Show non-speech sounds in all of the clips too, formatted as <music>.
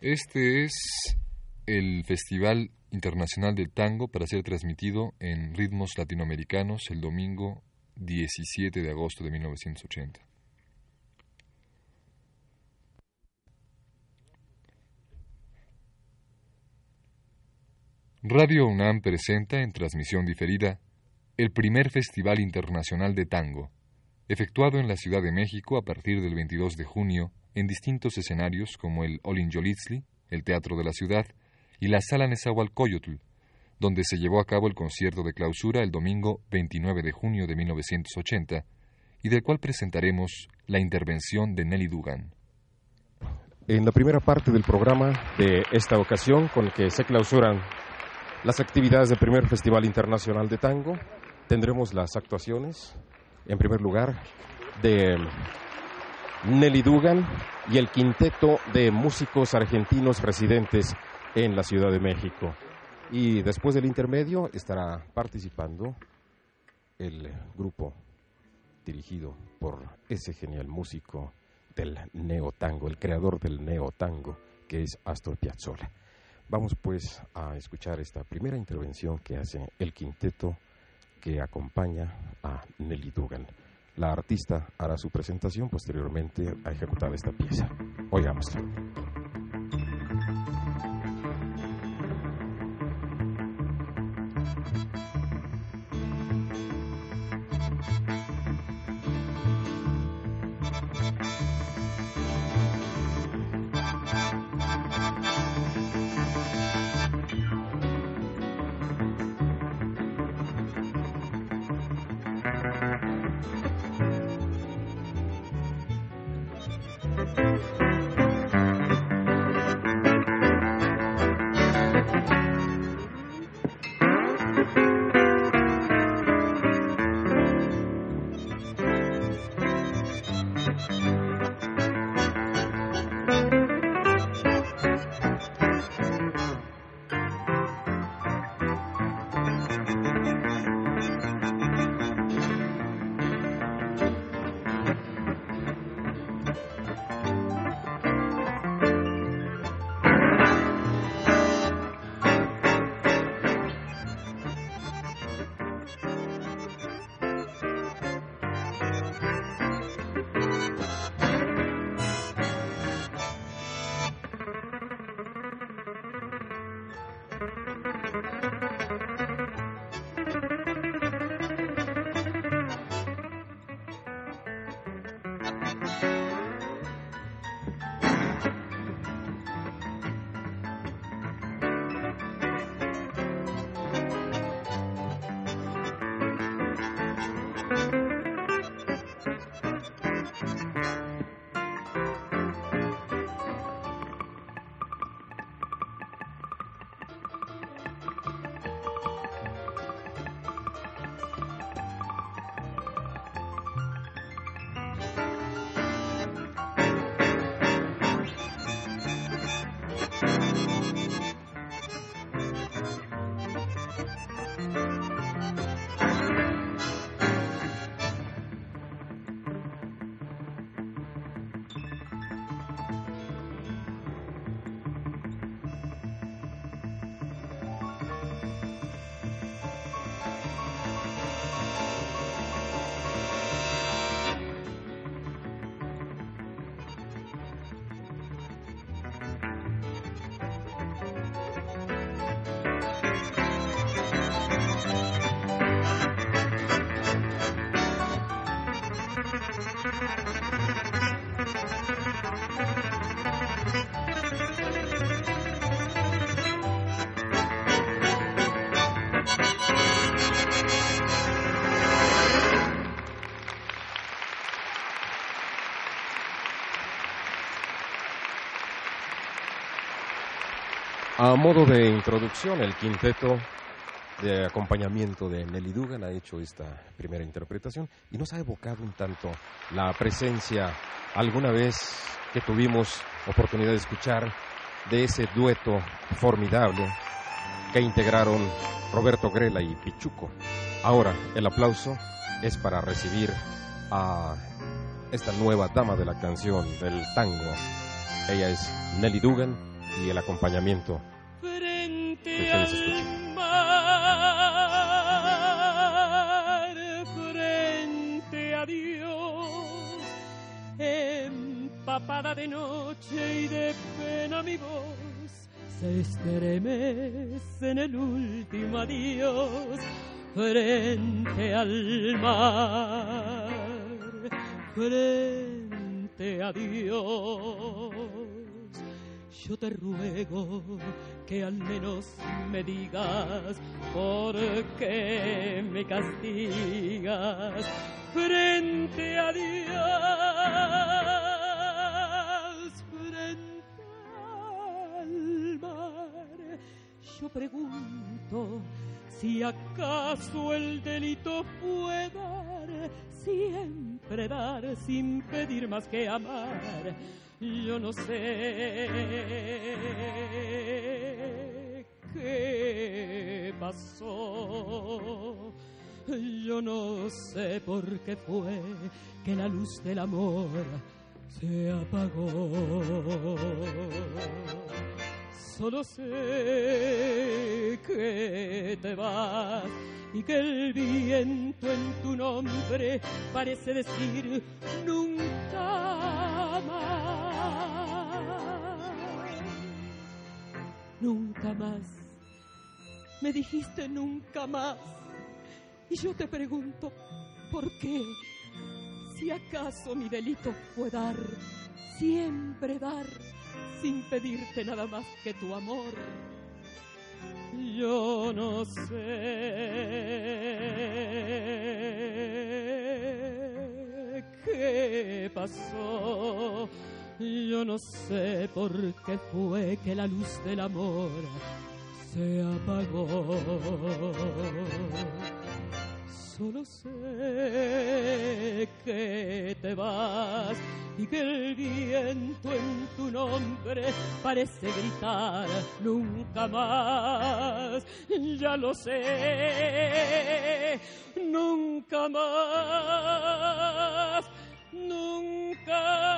Este es el Festival Internacional del Tango para ser transmitido en ritmos latinoamericanos el domingo 17 de agosto de 1980. Radio UNAM presenta en transmisión diferida el primer Festival Internacional de Tango, efectuado en la Ciudad de México a partir del 22 de junio en distintos escenarios como el Olinjolitzli, el Teatro de la Ciudad, y la Sala Nezahualcóyotl, donde se llevó a cabo el concierto de clausura el domingo 29 de junio de 1980, y del cual presentaremos la intervención de Nelly Dugan. En la primera parte del programa de esta ocasión, con que se clausuran las actividades del primer Festival Internacional de Tango. Tendremos las actuaciones, en primer lugar, de Nelly Dugan y el quinteto de músicos argentinos residentes en la Ciudad de México. Y después del intermedio estará participando el grupo dirigido por ese genial músico del neotango, el creador del neotango, que es Astor Piazzolla. Vamos pues a escuchar esta primera intervención que hace el quinteto que acompaña a Nelly Dugan. La artista hará su presentación posteriormente a ejecutar esta pieza. Oigamos. A modo de introducción, el quinteto de acompañamiento de Nelly Dugan ha hecho esta primera interpretación y nos ha evocado un tanto la presencia alguna vez que tuvimos oportunidad de escuchar de ese dueto formidable que integraron Roberto Grela y Pichuco. Ahora el aplauso es para recibir a esta nueva dama de la canción del tango. Ella es Nelly Dugan y el acompañamiento frente a Dios, empapada de noche y de pena mi voz, se estremece en el último adiós, frente al mar, frente a Dios yo te ruego que al menos me digas por qué me castigas frente a Dios, frente al mar. Yo pregunto si acaso el delito fue dar, siempre dar sin pedir más que amar yo no sé qué pasó. Yo no sé por qué fue que la luz del amor se apagó. Solo sé que te vas y que el viento en tu nombre parece decir nunca más. Nunca más. Me dijiste nunca más. Y yo te pregunto, ¿por qué? Si acaso mi delito fue dar, siempre dar, sin pedirte nada más que tu amor yo no sé qué pasó. Yo no sé por qué fue que la luz del amor se apagó. Solo sé que te vas y que el viento en tu nombre parece gritar nunca más. Ya lo sé, nunca más, nunca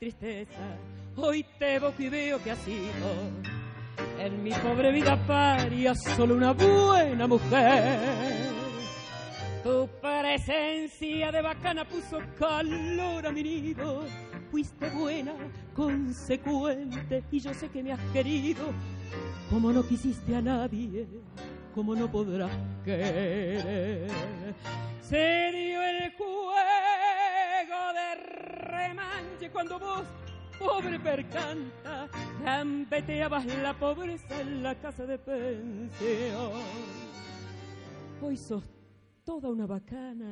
tristeza, hoy te evoco y veo que ha sido en mi pobre vida paria solo una buena mujer. Tu presencia de bacana puso calor a mi nido, fuiste buena, consecuente, y yo sé que me has querido, como no quisiste a nadie, como no podrás querer. Se cuando vos, pobre percanta, gambeteabas la pobreza en la casa de pensión. Hoy sos toda una bacana.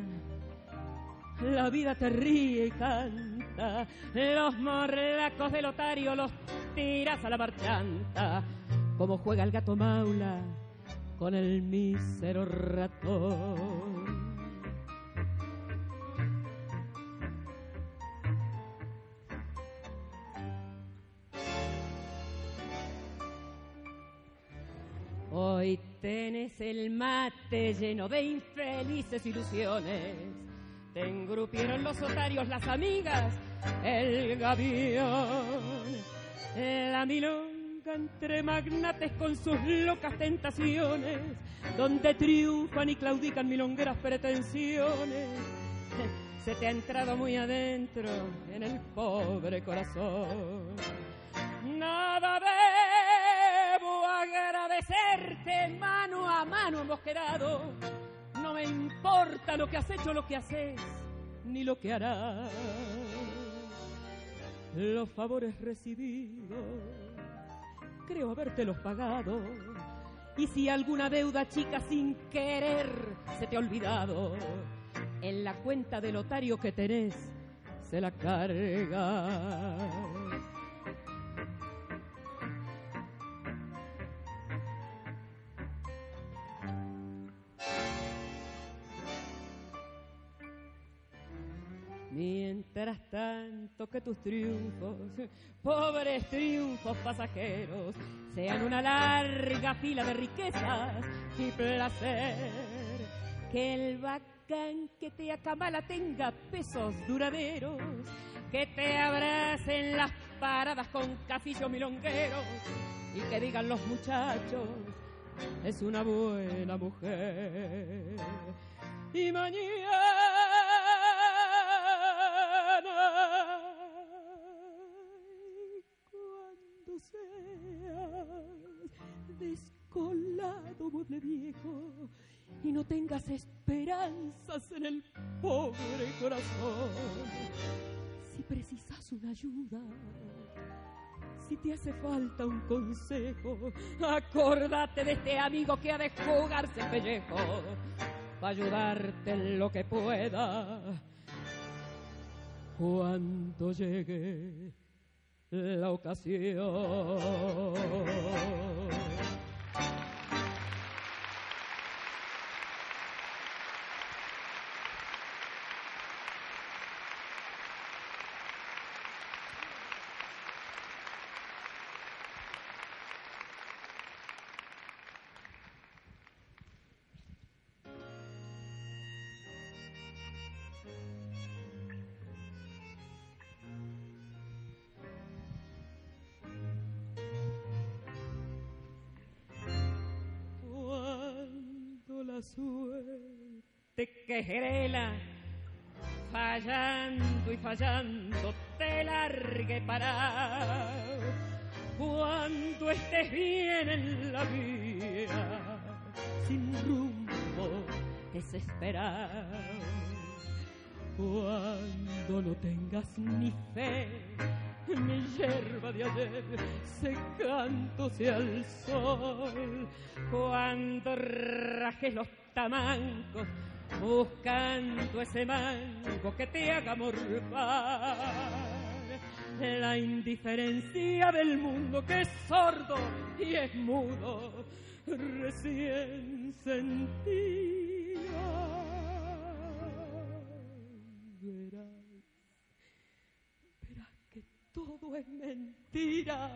La vida te ríe y canta, los morlacos del otario los tiras a la marchanta, como juega el gato maula con el mísero ratón. Hoy tenés el mate lleno de infelices ilusiones. Te engrupieron los otarios, las amigas, el gavión, la milonga entre magnates con sus locas tentaciones, donde triunfan y claudican milongueras pretensiones. <laughs> Se te ha entrado muy adentro en el pobre corazón. Nada debo mano a mano hemos quedado. No me importa lo que has hecho, lo que haces, ni lo que harás. Los favores recibidos, creo habértelos pagado. Y si alguna deuda chica sin querer se te ha olvidado, en la cuenta del otario que tenés se la carga. Mientras tanto que tus triunfos, pobres triunfos pasajeros, sean una larga fila de riquezas y placer. Que el bacán que te acamala tenga pesos duraderos, que te abracen las paradas con cafillos milongueros y que digan los muchachos, es una buena mujer. Y mañana viejo y no tengas esperanzas en el pobre corazón. Si precisas una ayuda, si te hace falta un consejo, acordate de este amigo que ha de jugarse el pellejo para ayudarte en lo que pueda cuando llegue la ocasión. Suerte querela, fallando y fallando te largue para cuando estés bien en la vida sin rumbo desesperado. Cuando no tengas ni fe mi hierba de ayer secándose al sol, cuando rajes los tamancos buscando ese mango que te haga morfar. La indiferencia del mundo que es sordo y es mudo, recién sentía todo es mentira.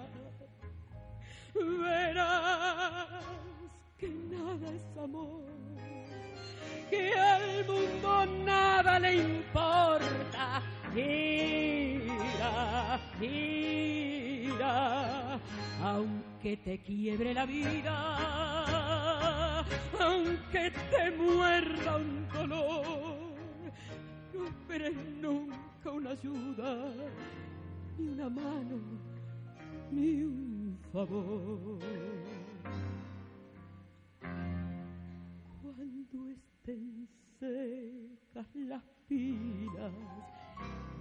Verás que nada es amor, que al mundo nada le importa. Gira, gira, aunque te quiebre la vida, aunque te muerda un dolor, no esperes nunca una ayuda ni una mano, ni un favor. Cuando estén secas las filas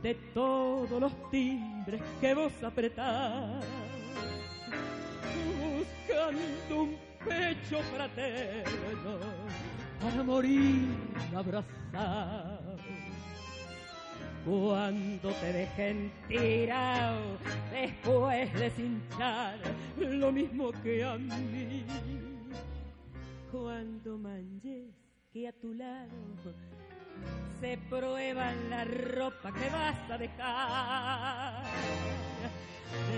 de todos los timbres que vos apretás, buscando un pecho fraterno para morir abrazado cuando te dejen tirado después de cinchar lo mismo que a mí. Cuando manches que a tu lado. Se prueba la ropa que vas a dejar.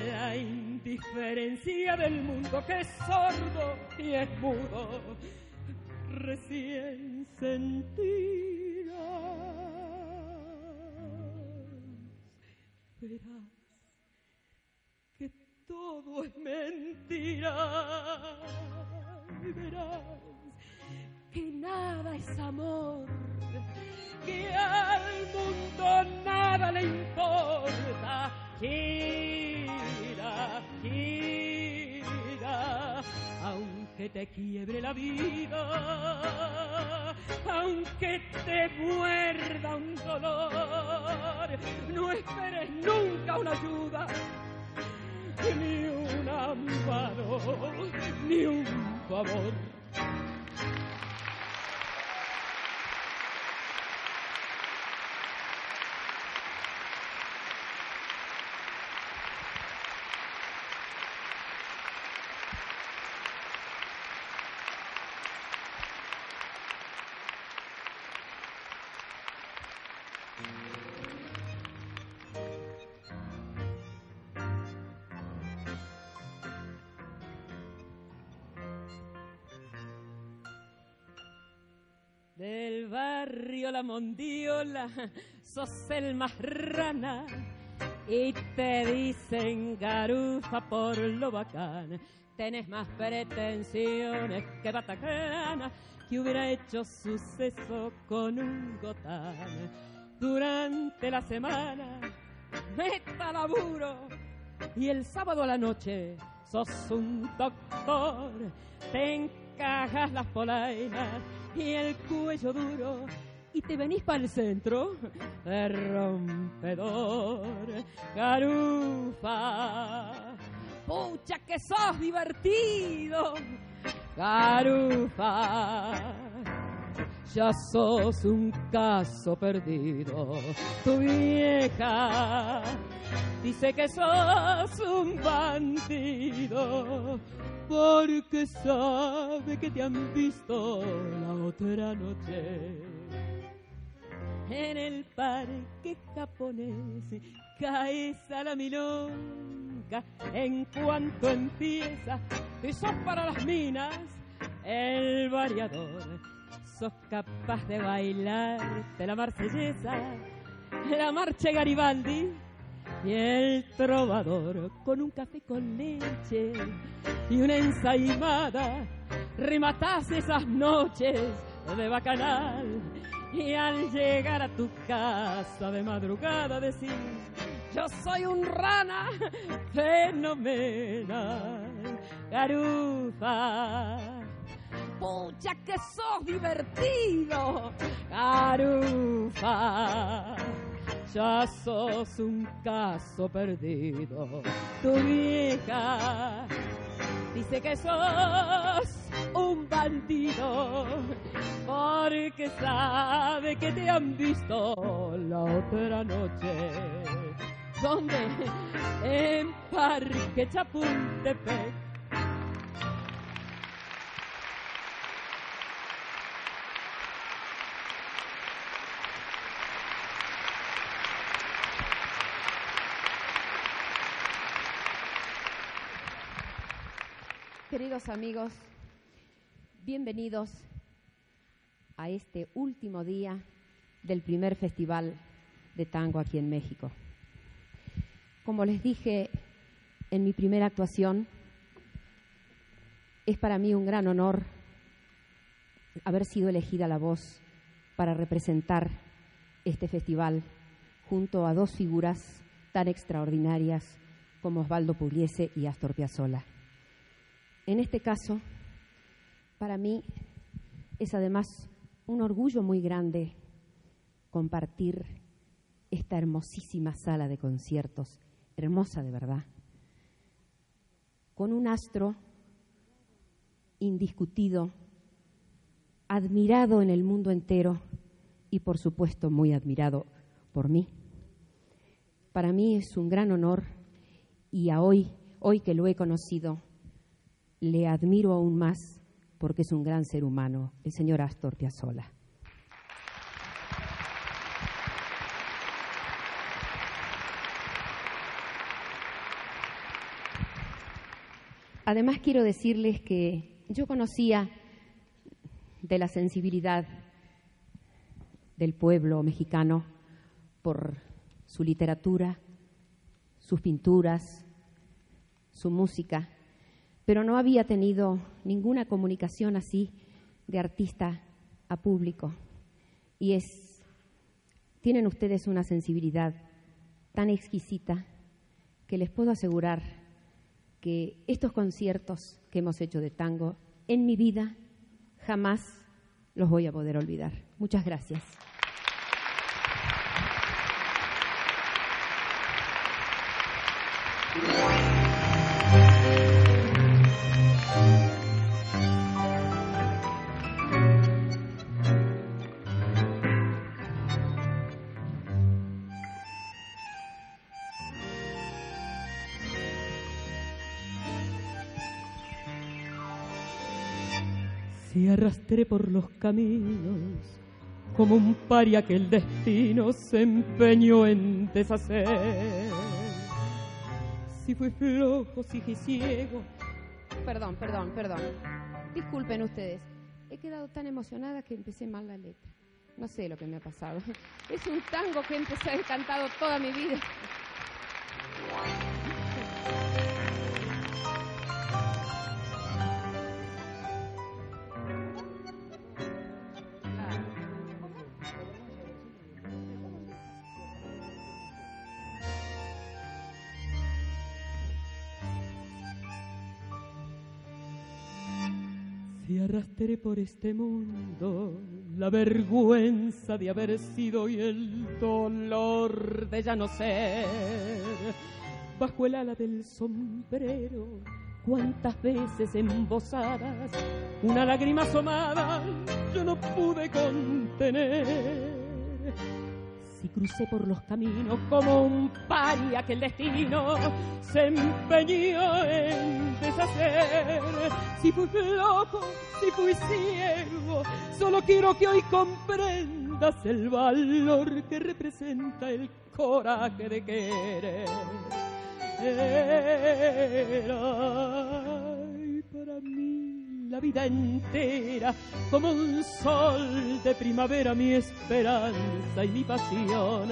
La indiferencia del mundo que es sordo y es mudo, recién sentirá verás que todo es mentira. Verás que nada es amor, que al mundo nada le importa. Gira, gira, aunque te quiebre la vida, aunque te muerda un dolor, no esperes nunca una ayuda, ni una mano, ni un favor. Mondiola, sos el más rana y te dicen garufa por lo bacán. Tenés más pretensiones que Batacana, que hubiera hecho suceso con un gotán. Durante la semana, meta laburo y el sábado a la noche sos un doctor. Te encajas las polainas y el cuello duro y te venís para el centro de rompedor. Garufa, pucha que sos divertido. Garufa, ya sos un caso perdido. Tu vieja dice que sos un bandido porque sabe que te han visto la otra noche en el parque japonés. Caes a la milonga en cuanto empieza y sos para las minas el variador. Sos capaz de bailar de la marsellesa la marcha Garibaldi y el trovador con un café con leche y una ensaimada. Rematás esas noches de bacanal y al llegar a tu casa de madrugada decís yo soy un rana fenomenal garufa pucha que sos divertido garufa ya sos un caso perdido. Tu vieja dice que sos un bandido porque sabe que te han visto la otra noche. ¿Dónde? En Parque Chapultepec. Queridos amigos, bienvenidos a este último día del primer festival de tango aquí en México. Como les dije en mi primera actuación, es para mí un gran honor haber sido elegida la voz para representar este festival junto a dos figuras tan extraordinarias como Osvaldo Pugliese y Astor Piazzolla. En este caso, para mí es además un orgullo muy grande compartir esta hermosísima sala de conciertos, hermosa de verdad, con un astro indiscutido, admirado en el mundo entero y por supuesto muy admirado por mí. Para mí es un gran honor y a hoy, hoy que lo he conocido, le admiro aún más porque es un gran ser humano, el señor Astor Piazzolla. Además quiero decirles que yo conocía de la sensibilidad del pueblo mexicano por su literatura, sus pinturas, su música, pero no había tenido ninguna comunicación así de artista a público. Y es, tienen ustedes una sensibilidad tan exquisita que les puedo asegurar que estos conciertos que hemos hecho de tango en mi vida jamás los voy a poder olvidar. Muchas gracias. Arrastré por los caminos como un paria que el destino se empeñó en deshacer. Si fui flojo, si fui ciego. Perdón, perdón, perdón. Disculpen ustedes. He quedado tan emocionada que empecé mal la letra. No sé lo que me ha pasado. <laughs> Es un tango que empecé a cantado toda mi vida. Por este mundo la vergüenza de haber sido y el dolor de ya no ser, bajo el ala del sombrero, cuántas veces embosadas, una lágrima asomada yo no pude contener si crucé por los caminos como un paria que el destino se empeñó en deshacer. Si fui loco, si fui ciego, solo quiero que hoy comprendas el valor que representa el coraje de querer. Era para mí la vida entera como un sol de primavera mi esperanza y mi pasión.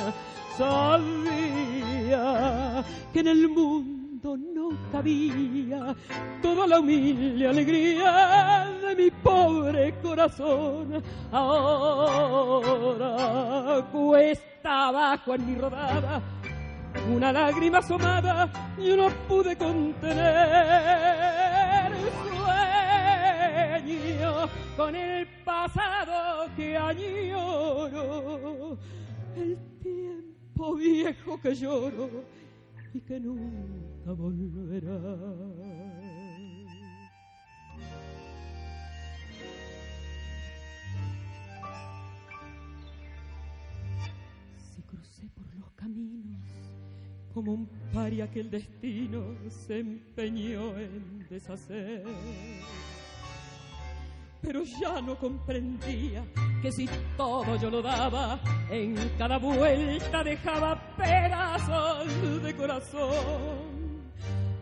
Sabía que en el mundo no cabía toda la humilde alegría de mi pobre corazón. Ahora cuesta abajo en mi rodada una lágrima asomada yo no pude contener el pasado que añoro el tiempo viejo que lloro y que nunca volverá si crucé por los caminos como un paria que el destino se empeñó en deshacer. Pero ya no comprendía que si todo yo lo daba, en cada vuelta dejaba pedazos de corazón.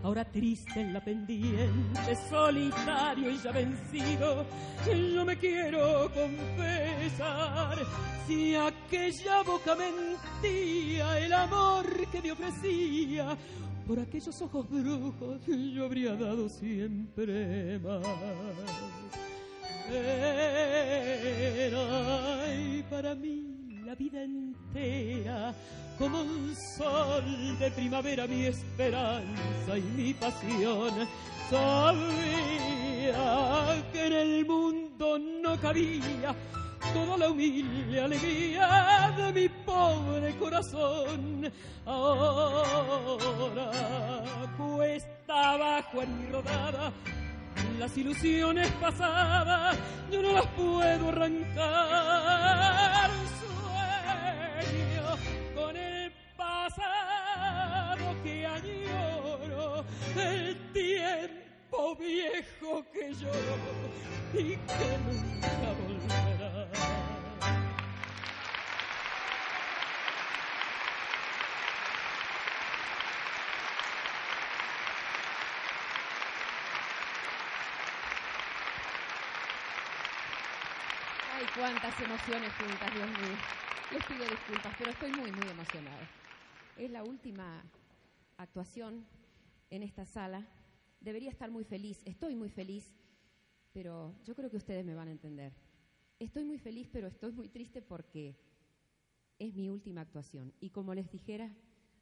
Ahora triste en la pendiente, solitario y ya vencido, yo me quiero confesar. Si aquella boca mentía el amor que me ofrecía, por aquellos ojos brujos yo habría dado siempre más. Y para mí la vida entera como un sol de primavera mi esperanza y mi pasión. Sabía que en el mundo no cabía toda la humilde alegría de mi pobre corazón. Ahora cuesta abajo en mi rodada las ilusiones pasadas yo no las puedo arrancar. Sueño con el pasado que añoro, el tiempo viejo que lloro y que nunca volverá. Cuántas emociones juntas, Dios mío. Les pido disculpas, pero estoy muy, muy emocionada. Es la última actuación en esta sala. Debería estar muy feliz, estoy muy feliz, pero yo creo que ustedes me van a entender. Estoy muy feliz, pero estoy muy triste porque es mi última actuación. Y como les dijera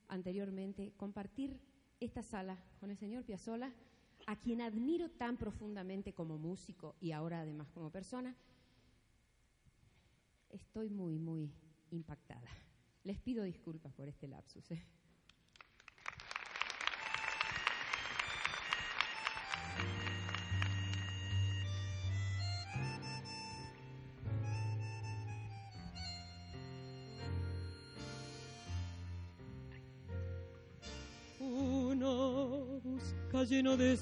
anteriormente, compartir esta sala con el señor Piazzolla, a quien admiro tan profundamente como músico y ahora además como persona, estoy muy, muy impactada. Les pido disculpas por este lapsus. ¿eh? Lleno de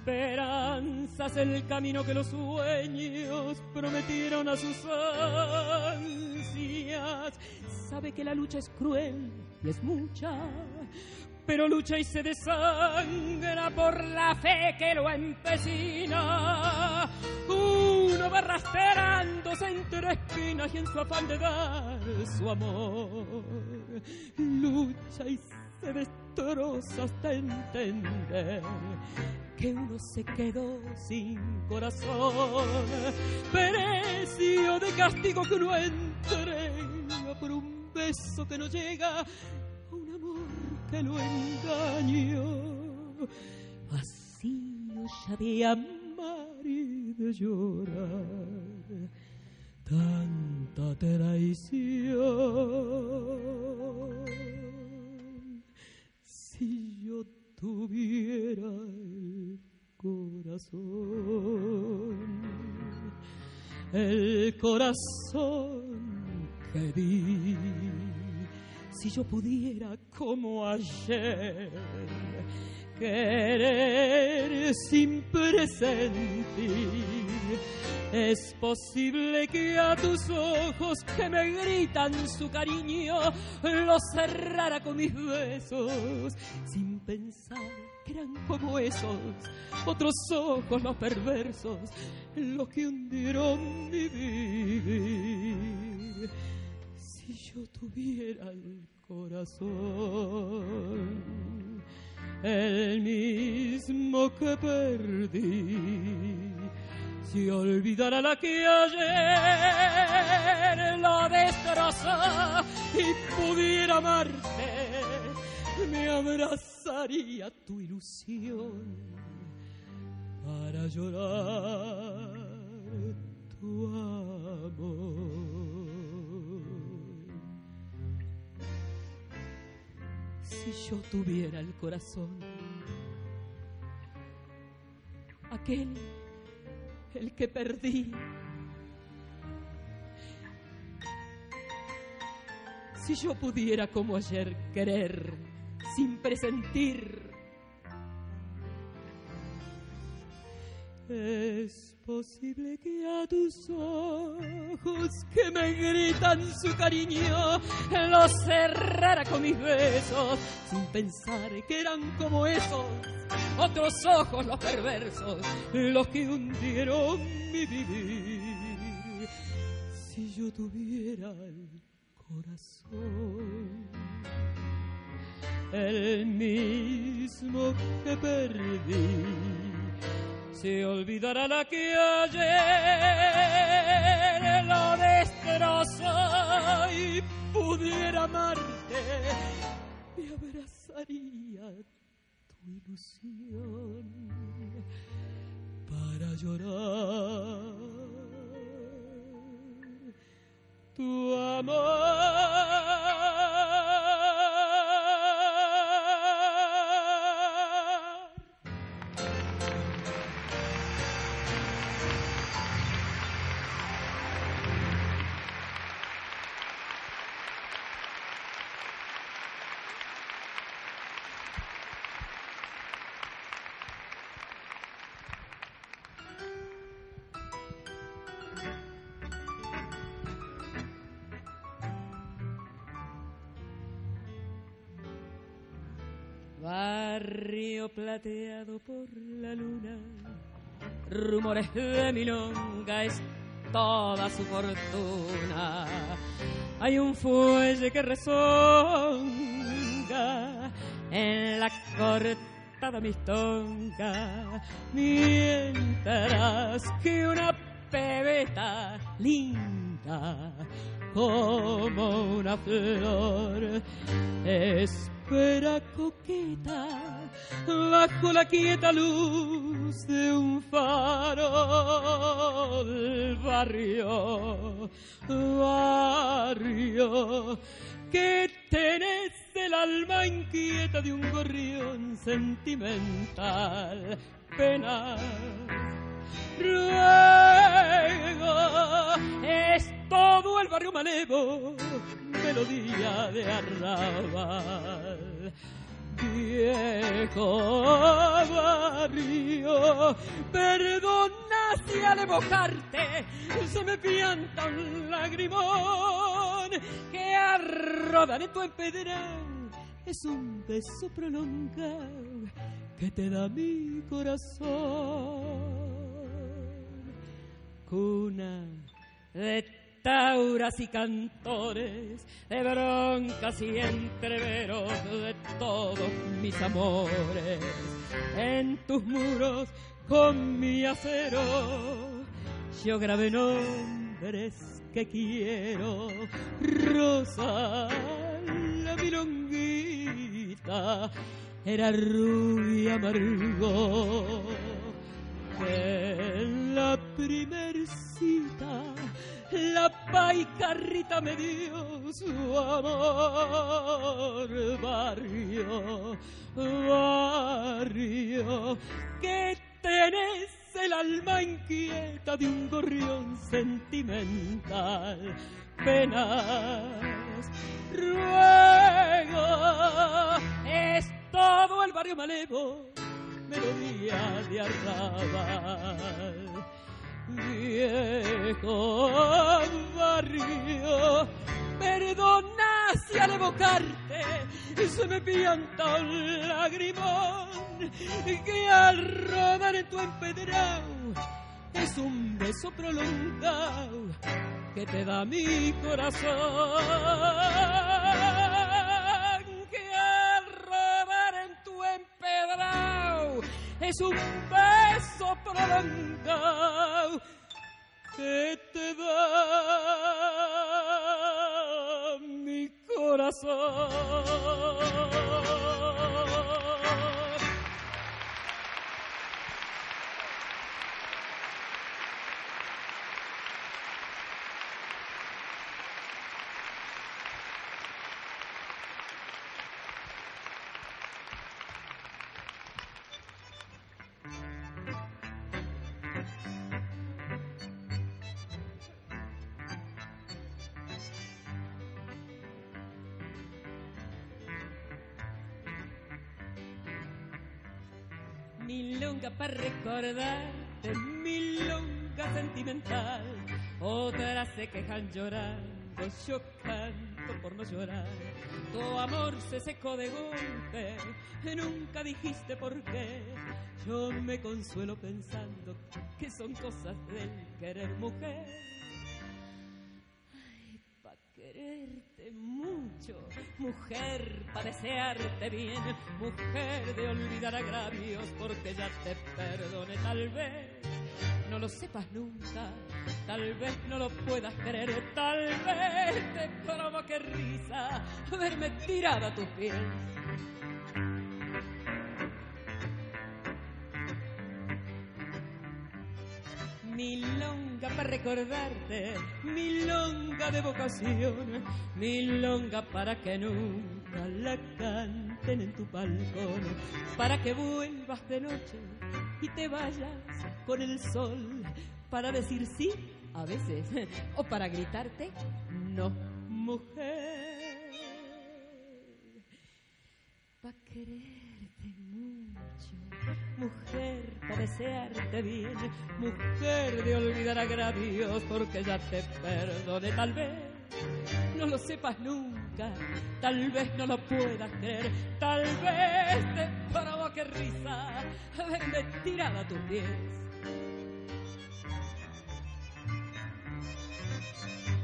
esperanzas el camino que los sueños prometieron a sus ansias. Sabe que la lucha es cruel y es mucha, pero lucha y se desangra por la fe que lo empecina. Uno va rastreándose entre espinas y en su afán de dar su amor. Lucha y se destroza hasta entender que uno se quedó sin corazón. Pereció de castigo que uno entrega por un beso que no llega que lo engaño, vacío ya de amar y de llorar, tanta traición. Si yo tuviera el corazón, el corazón que di si yo pudiera como ayer querer sin presentir. Es posible que a tus ojos que me gritan su cariño los cerrara con mis besos sin pensar que eran como esos otros ojos los perversos los que hundieron mi vivir. Si yo tuviera el corazón, el mismo que perdí, si olvidara la que ayer lo destrozó y pudiera amarte, me abrazaría tu ilusión para llorar tu amor. si yo tuviera el corazón. Aquel, el que perdí. Si yo pudiera como ayer querer sin presentir. Es posible que a tus ojos que me gritan su cariño los cerrara con mis besos sin pensar que eran como esos otros ojos los perversos los que hundieron mi vivir. Si yo tuviera el corazón el mismo que perdí se olvidará la que ayer lo destrozó y pudiera amarte, me abrazaría tu ilusión para llorar tu amor. Plateado por la luna, rumores de milonga es toda su fortuna. Hay un fuelle que rezonga en la cortada mistonga, mientras que una pebeta linda como una flor es espera coqueta bajo la quieta luz de un farol. Barrio barrio que tenés el alma inquieta de un gorrión sentimental. Pena ruego es todo el barrio malevo melodía de arrabal viejo barrio, perdona si al evocarte se me pianta un lagrimón que a rodar en tu empedrado es un beso prolongado que te da mi corazón. Cuna de tauras y cantores, de broncas y entreveros de todos mis amores. En tus muros con mi acero yo grabé nombres que quiero. Rosa, la milonguita, era rubia amargo. En la primer cita la paicarrita me dio su amor, barrio, barrio, que tenés el alma inquieta de un gorrión sentimental. Penas, ruego, es todo el barrio malevo, melodía de arrabal viejo barrio, perdona si al evocarte se me pianta un lagrimón que al rodar en tu empedrado es un beso prolongado que te da mi corazón es un beso prolongado que te da mi corazón. Para recordarte, milonga sentimental. Otras se quejan llorando, yo canto por no llorar. Tu amor se secó de golpe, nunca dijiste por qué. Yo me consuelo pensando que son cosas del querer mujer. Ay, pa' quererte mucho, mujer, para desearte bien, mujer de olvidar agravios porque ya te perdone tal vez. No lo sepas nunca, tal vez no lo puedas creer, tal vez te provoque risa verme tirada a tus pies. Milonga para recordarte, milonga de vocación, milonga para que nunca la canten en tu balcón, para que vuelvas de noche y te vayas con el sol, para decir sí a veces, o para gritarte no, mujer, para quererte mujer, para desearte bien, mujer de olvidar agravios porque ya te perdone tal vez. No lo sepas nunca, tal vez no lo puedas creer, tal vez te provoque risa verme tirada a tus pies.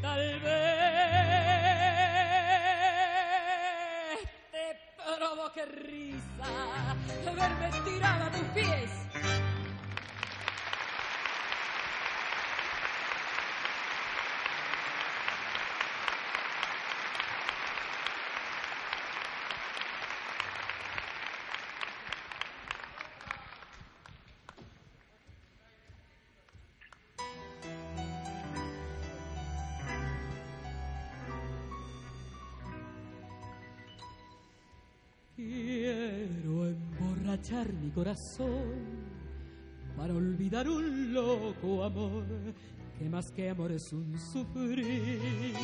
Tal vez provoque risa verme tirada a tus pies. Mi corazón para olvidar un loco amor que más que amor es un sufrir.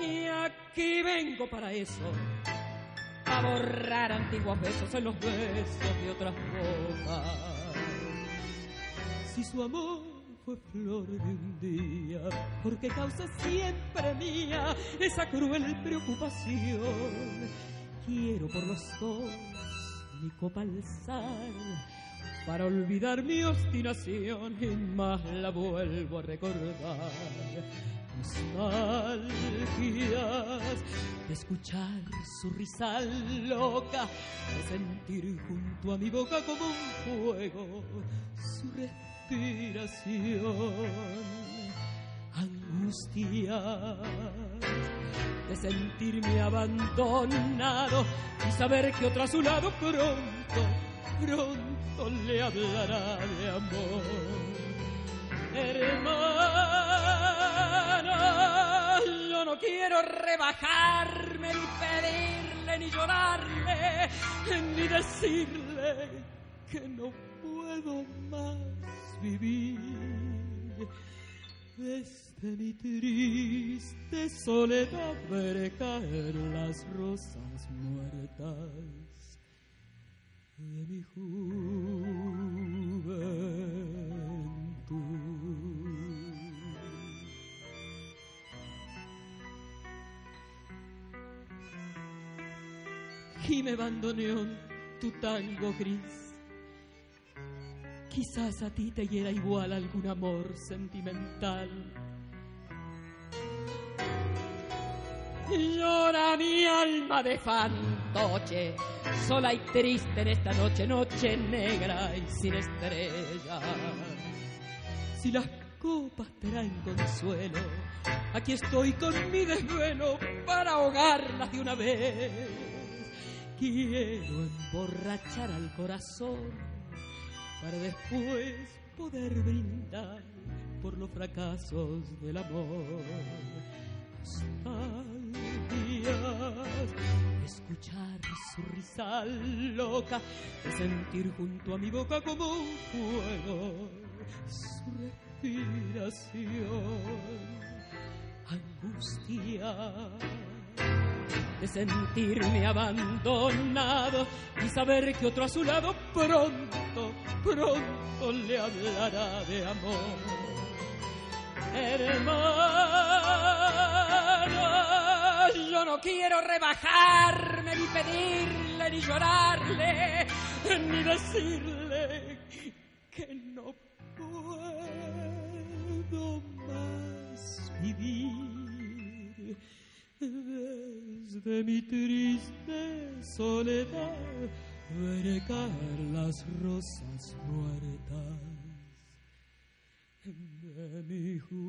Y aquí vengo para eso, a borrar antiguos besos en los besos de otras bocas. Si su amor fue flor de un día, porque causa siempre mía esa cruel preocupación. Quiero por los dos mi copa alzar para olvidar mi obstinación y más la vuelvo a recordar. Nostalgias de escuchar su risa loca, de sentir junto a mi boca como un fuego su respiración. Angustias de sentirme abandonado y saber que otro a su lado pronto, pronto le hablará de amor. Hermano, yo no quiero rebajarme, ni pedirle, ni llorarle, ni decirle que no puedo más vivir desde mi triste soledad veré caer las rosas muertas de mi juventud. Y me abandoneó tu tango gris Quizás a ti te hiera igual algún amor sentimental. Llora mi alma de fantoche, sola y triste en esta noche, noche negra y sin estrellas. Si las copas traen consuelo, aquí estoy con mi desvelo para ahogarlas de una vez. Quiero emborrachar al corazón para después poder brindar por los fracasos del amor. Nostalgias, escuchar su risa loca, sentir junto a mi boca como un fuego su respiración. Angustia de sentirme abandonado y saber que otro a su lado pronto, pronto le hablará de amor. Hermano, yo no quiero rebajarme, ni pedirle, ni llorarle, ni decirle que no puedo más vivir desde mi triste soledad veré caer las rosas muertas de mi juventud.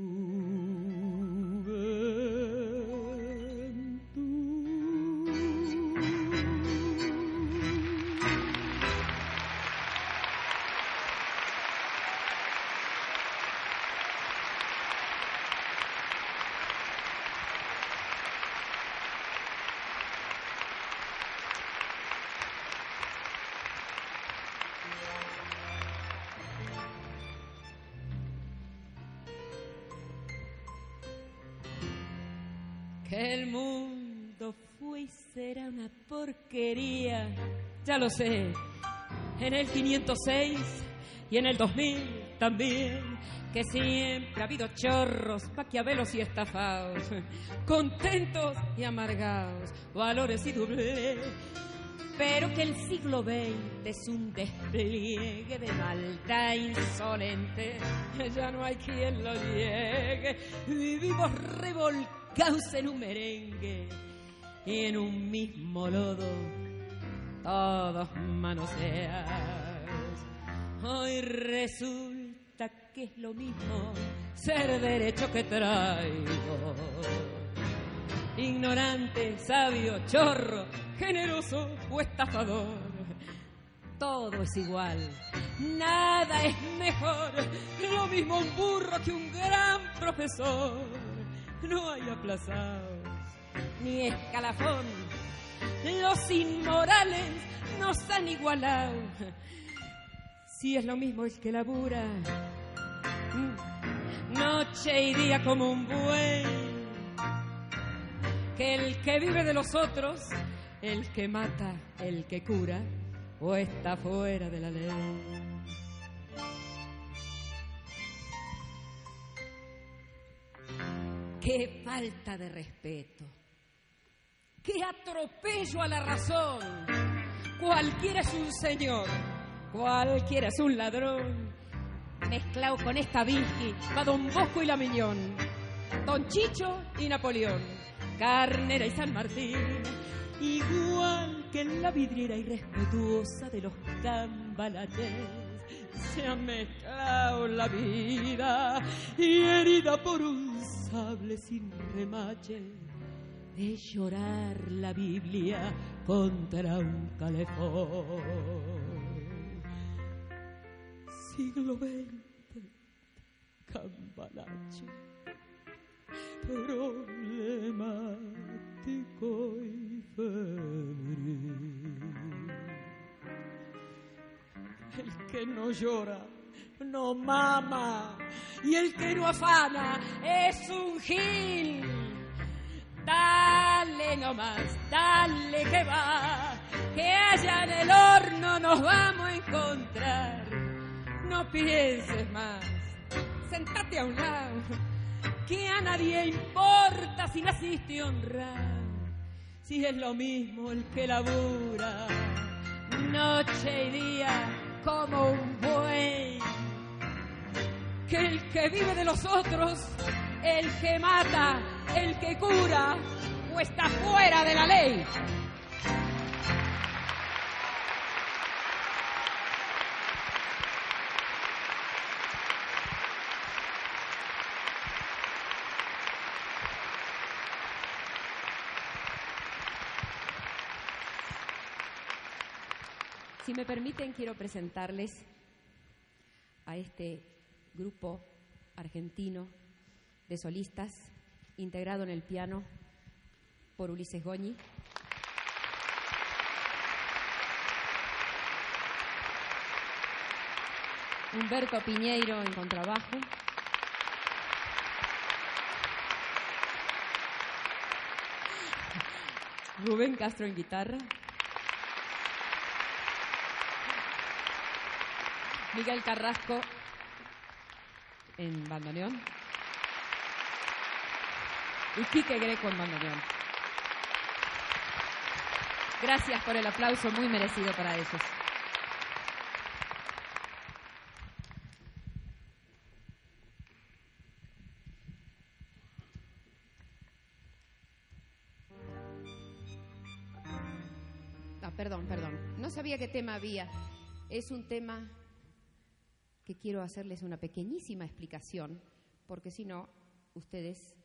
Mundo fue y será una porquería. Ya lo sé. En el 506 y en el 2000 también. Que siempre ha habido chorros, maquiavelos y estafados. Contentos y amargados. Valores y doble. Pero que el siglo XX es un despliegue de maldad insolente. Ya no hay quien lo niegue. Vivimos revolcados en un merengue y en un mismo lodo todos manoseas. Hoy resulta que es lo mismo ser derecho que traigo. Ignorante, sabio, chorro, generoso o estafador. Todo es igual, nada es mejor. Lo mismo un burro que un gran profesor. <laughs> No hay aplazados ni escalafón. Los inmorales nos han igualado. Si es lo mismo el que labura, mm, noche y día como un buey, que el que vive de los otros el que mata, el que cura, o está fuera de la ley. Qué falta de respeto. Qué atropello a la razón. Cualquiera es un señor, cualquiera es un ladrón. Mezclado con esta Vicky, va Don Bosco y la Miñón, Don Chicho y Napoleón, Carnera y San Martín, igual que en la vidriera irrespetuosa de los cambalaches se ha mezclado la vida y herida por un sable sin remache de llorar la Biblia contra un calefón. Siglo XX, cambalache, problemático y febril. Que no llora no mama y el que no afana es un gil. Dale nomás, dale que va, que allá en el horno nos vamos a encontrar. No pienses más, sentate a un lado, que a nadie importa si naciste honrado, si es lo mismo el que labura noche y día como un buey. Que el que vive de los otros, el que mata, el que cura, o está fuera de la ley. Me permiten, quiero presentarles a este grupo argentino de solistas integrado en el piano por Ulises Goñi. Humberto Piñeiro en contrabajo. Rubén Castro en guitarra. Miguel Carrasco en bandoneón. Y Quique Greco en bandoneón. Gracias por el aplauso muy merecido para ellos. Ah, perdón, perdón. No sabía qué tema había. Es un tema que quiero hacerles una pequeñísima explicación, porque si no, ustedes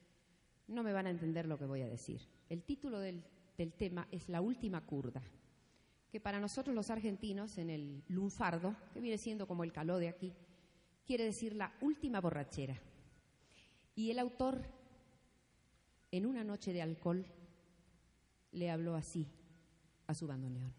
no me van a entender lo que voy a decir. El título del, del tema es La última curda, que para nosotros los argentinos, en el lunfardo, que viene siendo como el caló de aquí, quiere decir la última borrachera. Y el autor, en una noche de alcohol, le habló así a su bandoneón.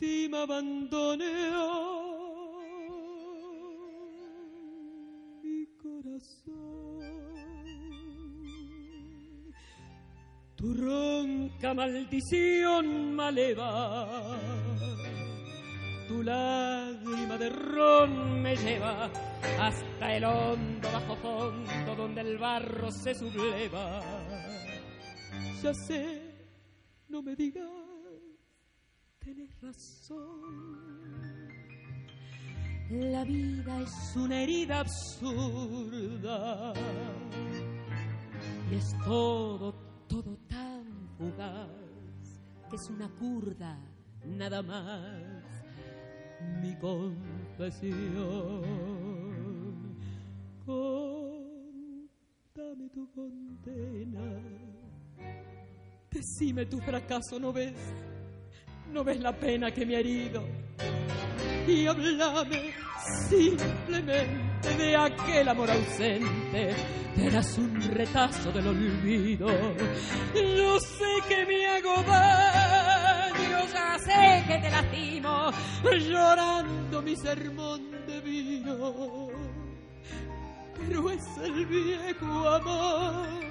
Lástima abandoneó mi corazón. Tu ronca maldición maleva, tu lágrima de ron me lleva hasta el hondo bajo fondo donde el barro se subleva. Ya sé, no me digas Tienes razón. La vida es una herida absurda y es todo, todo tan fugaz que es una curda nada más. Mi confesión, contame tu condena, decime tu fracaso, ¿no ves? ¿No ves la pena que me ha herido? y hablame simplemente de aquel amor ausente. Eras un retazo del olvido. Yo sé que me hago daño, ya sé que te lastimo, llorando mi sermón de vino. Pero es el viejo amor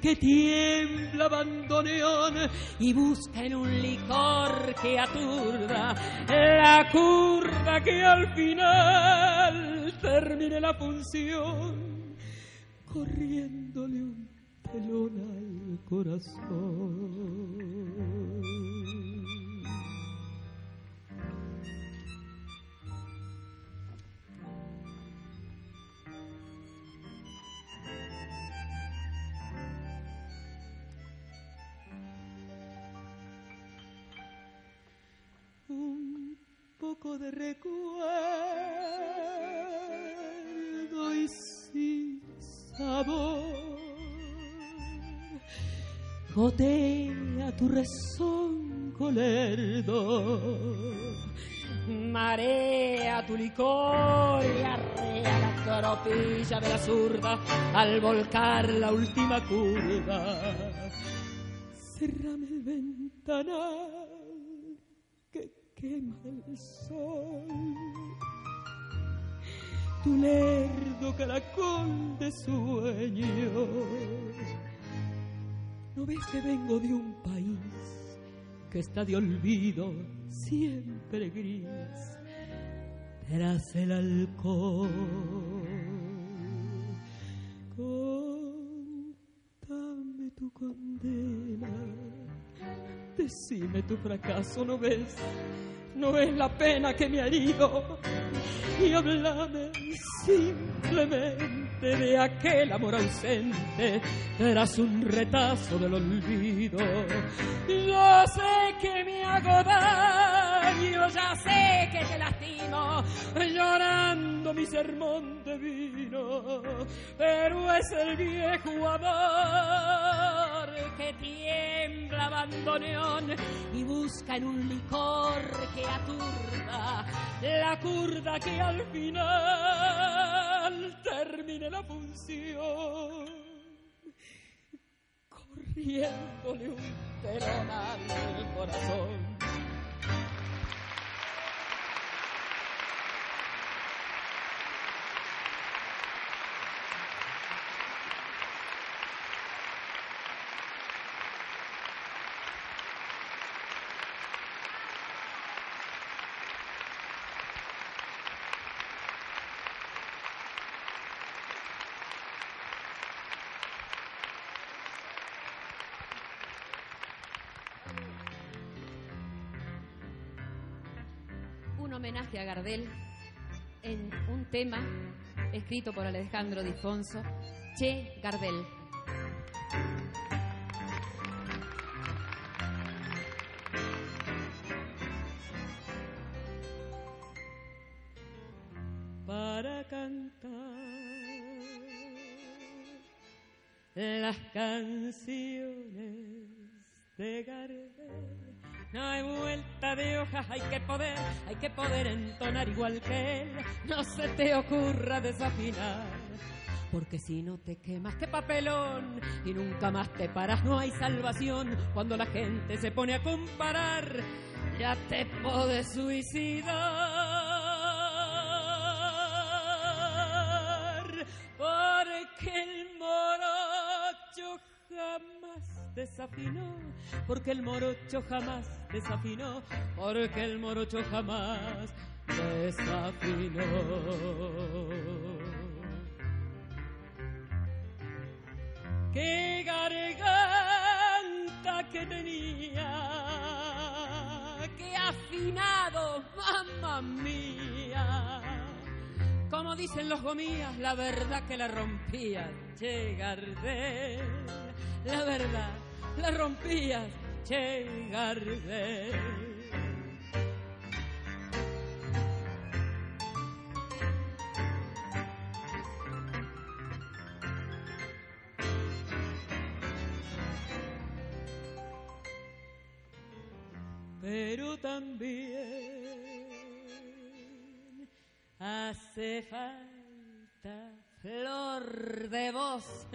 que tiembla bandoneón y busca en un licor que aturda la curva que al final termine la función corriéndole un telón al corazón. Poco de recuerdo y sin sabor. Gotea tu rezón colerdo, marea tu licor y arrea la tropilla de la zurda al volcar la última curva. Cerrame el ventanal quema el sol. Tu lerdo caracol de sueños. ¿No ves que vengo de un país que está de olvido, siempre gris, tras el alcohol? Contame tu condena, decime tu fracaso, ¿no ves? no es la pena que me ha herido y hablame simplemente de aquel amor ausente tras un retazo del olvido. Yo sé que me hago ya sé que te lastimo, llorando mi sermón de vino, pero es el viejo amor que tiembla abandoneón y busca en un licor que aturda la curda que al final termine la función. Corriéndole un telón al corazón homenaje a Gardel en un tema escrito por Alejandro Difonso, Che Gardel. Igual que él. No se te ocurra desafinar. Porque si no te quemas, qué papelón, y nunca más te paras, no hay salvación. Cuando la gente se pone a comparar, ya te puedes suicidar. Porque el morocho jamás desafinó, porque el morocho jamás desafinó, porque el morocho jamás desafinó. Qué garganta que tenía, qué afinado, mamá mía. Como dicen los gomías, la verdad que la rompía, llegar de la verdad la rompías, Che Pero también hace falta flor de voz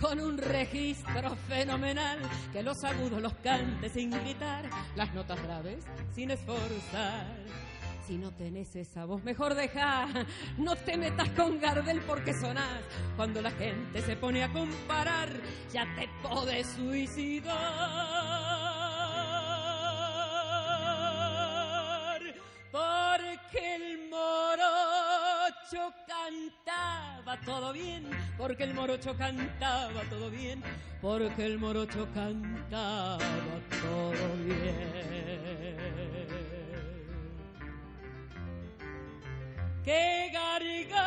con un registro fenomenal que los agudos los cante sin gritar, las notas graves sin esforzar. Si no tenés esa voz, mejor deja. No te metas con Gardel porque sonás. Cuando la gente se pone a comparar, ya te podés suicidar. Morocho cantaba todo bien. Porque el morocho cantaba todo bien. Porque el morocho cantaba todo bien. qué garganta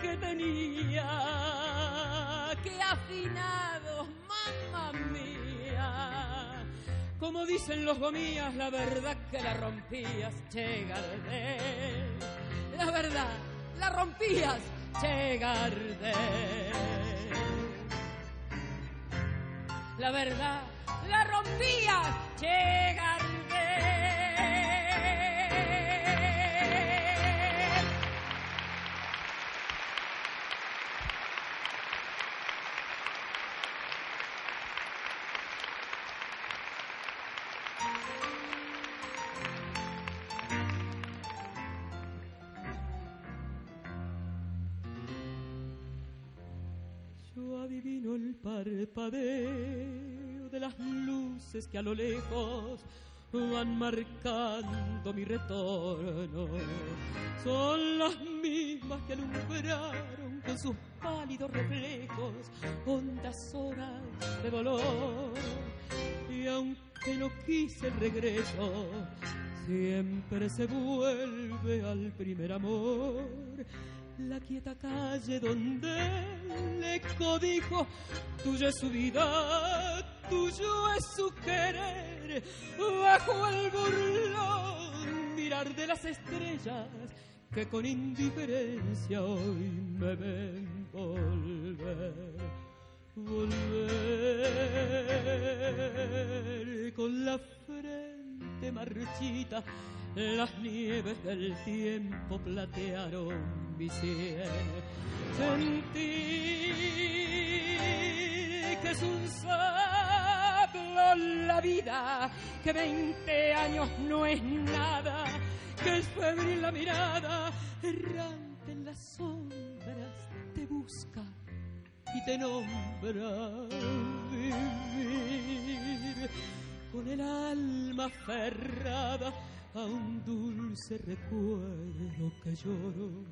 que tenía, qué afinado, mamá mía. Como dicen los gomías, la verdad que la rompías, che Gardel. La verdad, la rompías, che Gardel. La verdad, la rompías, che parpadeo de las luces que a lo lejos van marcando mi retorno. Son las mismas que alumbraron con sus pálidos reflejos hondas horas de dolor. Y aunque no quise el regreso, siempre se vuelve al primer amor. La quieta calle donde le codijo, tuyo es su vida, tuyo es su querer, bajo el burlón mirar de las estrellas que con indiferencia hoy me ven volver. Volver con la frente marchita, las nieves del tiempo platearon mi sien. Sentir que es un sablo la vida, que veinte años no es nada, que es febril la mirada, errante en las sombras, te busca y te nombra vivir con el alma aferrada a un dulce recuerdo que lloro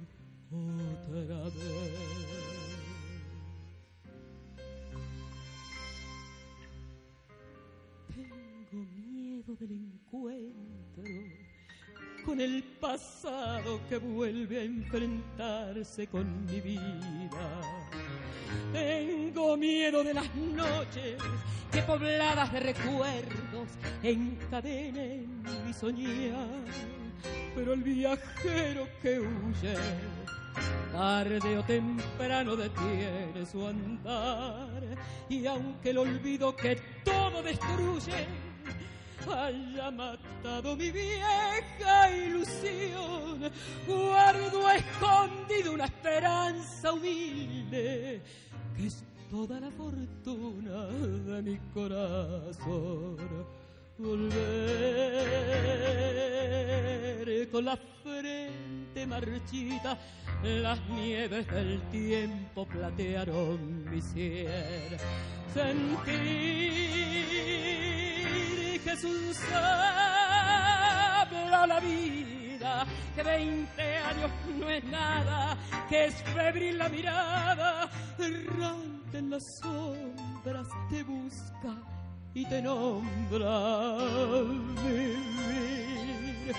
otra vez. Tengo miedo del encuentro con el pasado que vuelve a enfrentarse con mi vida. Tengo miedo de las noches que pobladas de recuerdos encadenen mi soñar, pero el viajero que huye tarde o temprano detiene su andar y aunque el olvido que todo destruye haya matado mi vieja ilusión. Guardo escondido una esperanza humilde que es toda la fortuna de mi corazón. Volver con la frente marchita, las nieves del tiempo platearon mi cielo. Sentir que es un sablo la vida, que veinte años no es nada, que es febril la mirada, errante en las sombras te busca y te nombra vivir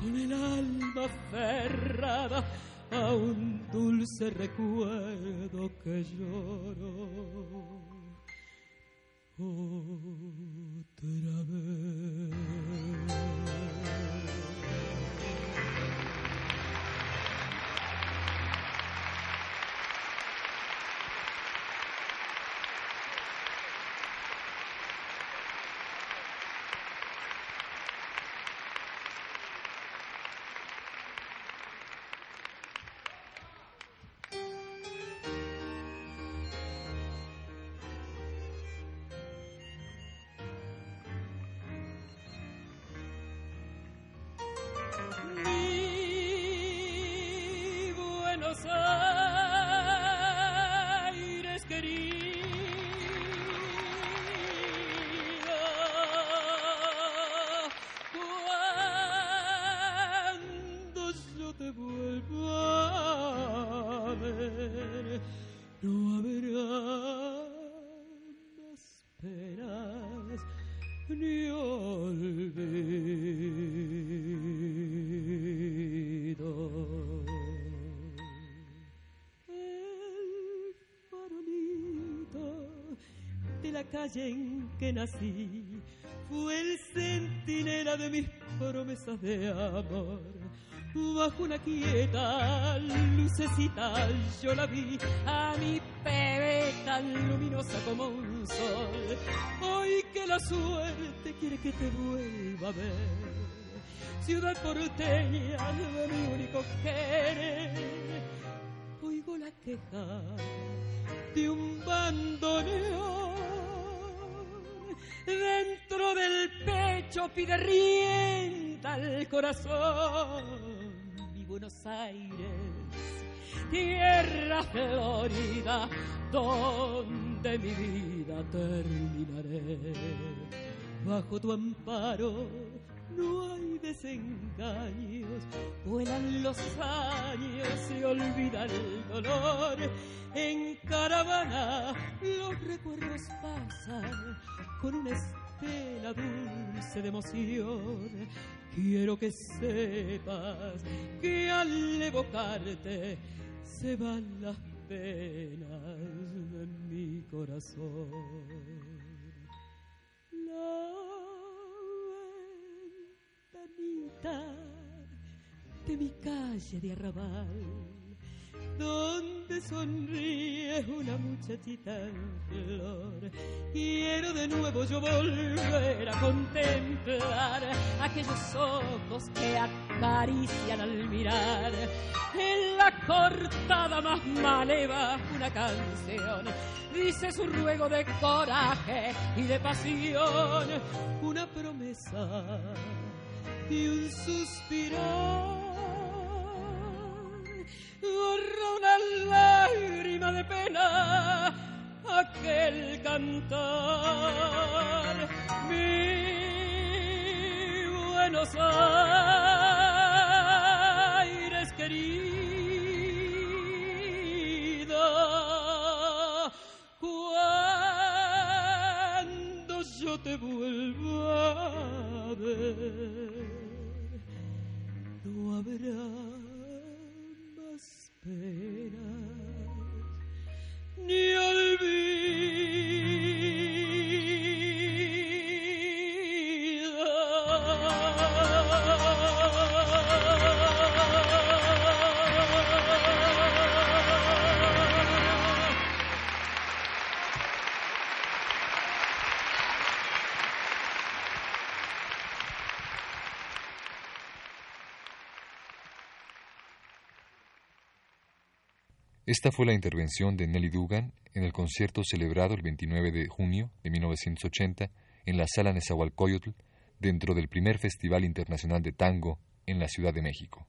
con el alma aferrada a un dulce recuerdo que lloro otra vez. Calle en que nací fue el centinela de mis promesas de amor. Bajo una quieta lucecita yo la vi a mi bebé tan luminosa como un sol. Hoy que la suerte quiere que te vuelva a ver. Ciudad porteña de mi único querer. Oigo la queja pide rienda al corazón. Mi Buenos Aires, tierra florida, donde mi vida terminaré. Bajo tu amparo no hay desengaños, vuelan los años, se olvida el dolor. En caravana los recuerdos pasan con una estela dulce de emoción. Quiero que sepas que al evocarte se van las penas de mi corazón. La de mi calle de arrabal, sonríe una muchachita en flor. Quiero de nuevo yo volver a contemplar aquellos ojos que acarician al mirar. En la cortada más maleva una canción dice su ruego de coraje y de pasión, una promesa y un suspirar borra una lágrima de pena aquel cantar. Mi Buenos Aires querida cuando yo te vuelva a ver no habrá penas ni Esta fue la intervención de Nelly Dugan en el concierto celebrado el 29 de junio de 1980 en la Sala Nezahualcóyotl dentro del primer Festival Internacional de Tango en la Ciudad de México.